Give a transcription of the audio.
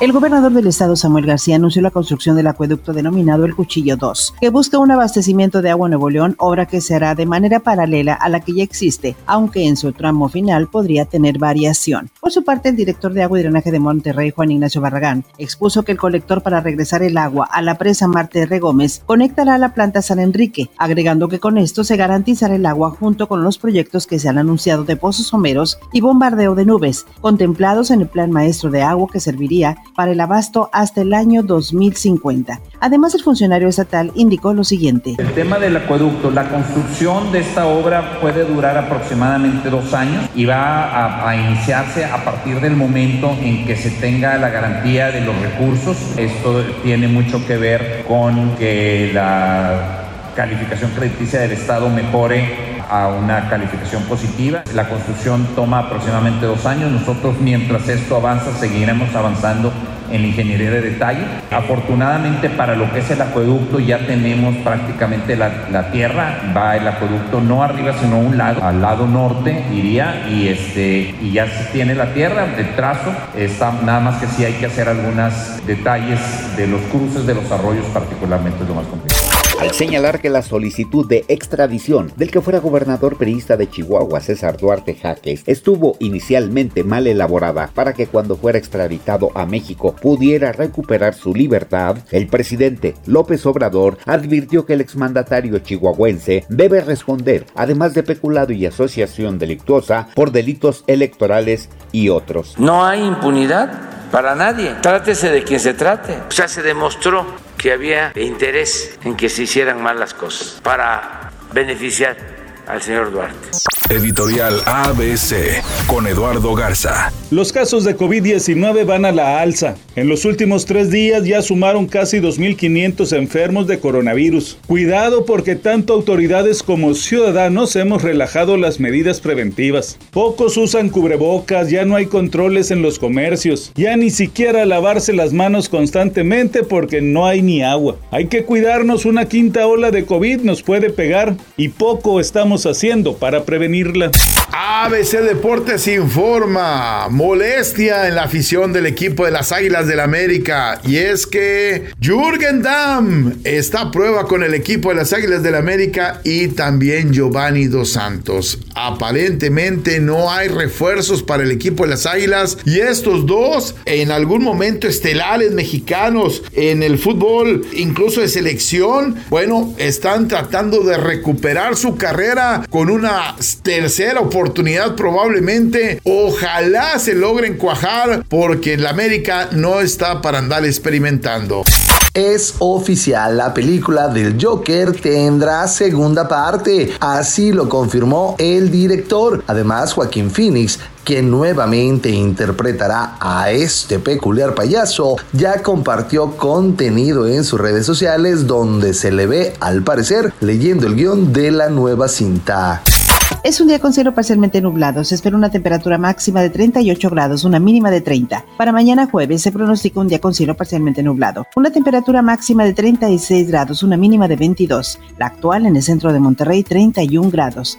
El gobernador del estado Samuel García anunció la construcción del acueducto denominado El Cuchillo 2, que busca un abastecimiento de agua en Nuevo León, obra que se hará de manera paralela a la que ya existe, aunque en su tramo final podría tener variación. Por su parte, el director de agua y drenaje de Monterrey, Juan Ignacio Barragán, expuso que el colector para regresar el agua a la presa Marte R. Gómez conectará a la planta San Enrique, agregando que con esto se garantizará el agua junto con los proyectos que se han anunciado de pozos someros y bombardeo de nubes, contemplados en el plan maestro de agua que serviría para el abasto hasta el año 2050. Además, el funcionario estatal indicó lo siguiente. El tema del acueducto, la construcción de esta obra puede durar aproximadamente dos años y va a, iniciarse a partir del momento en que se tenga la garantía de los recursos. Esto tiene mucho que ver con que la calificación crediticia del Estado mejore a una calificación positiva. La construcción toma aproximadamente dos años. Nosotros, mientras esto avanza, seguiremos avanzando en ingeniería de detalle. Afortunadamente para lo que es el acueducto ya tenemos prácticamente la, la, tierra, va el acueducto no arriba sino a un lado, al lado norte iría y, este, y ya se tiene la tierra de trazo, está, nada más que sí hay que hacer algunos detalles de los cruces de los arroyos particularmente es lo más complicado al señalar que la solicitud de extradición del que fuera gobernador periodista de Chihuahua, César Duarte Jaques, estuvo inicialmente mal elaborada para que cuando fuera extraditado a México pudiera recuperar su libertad, el presidente López Obrador advirtió que el exmandatario chihuahuense debe responder, además de peculado y asociación delictuosa, por delitos electorales y otros. No hay impunidad para nadie. Trátese de quien se trate. O sea, se demostró que había interés en que se hicieran mal las cosas para beneficiar al señor Duarte. Editorial ABC con Eduardo Garza. Los casos de COVID-19 van a la alza. En los últimos tres días ya sumaron casi 2.500 enfermos de coronavirus. Cuidado porque tanto autoridades como ciudadanos hemos relajado las medidas preventivas. Pocos usan cubrebocas, ya no hay controles en los comercios, ya ni siquiera lavarse las manos constantemente porque no hay ni agua. Hay que cuidarnos, una quinta ola de COVID nos puede pegar y poco estamos haciendo para prevenir ABC Deportes informa. Molestia en la afición del equipo de las Águilas del América. Y es que Jürgen Damm está a prueba con el equipo de las Águilas del América y también Giovanni Dos Santos. Aparentemente no hay refuerzos para el equipo de las Águilas. Y estos dos en algún momento estelares mexicanos en el fútbol, incluso de selección, bueno, están tratando de recuperar su carrera con una tercera oportunidad probablemente. Ojalá se logren cuajar porque la América no está para andar experimentando. Es oficial, la película del Joker tendrá segunda parte, así lo confirmó el director. Además, Joaquín Phoenix quien nuevamente interpretará a este peculiar payaso, ya compartió contenido en sus redes sociales donde se le ve, al parecer, leyendo el guion de la nueva cinta. Es un día con cielo parcialmente nublado. Se espera una temperatura máxima de 38 grados, una mínima de 30. Para mañana jueves se pronostica un día con cielo parcialmente nublado. Una temperatura máxima de 36 grados, una mínima de 22. La actual en el centro de Monterrey, 31 grados.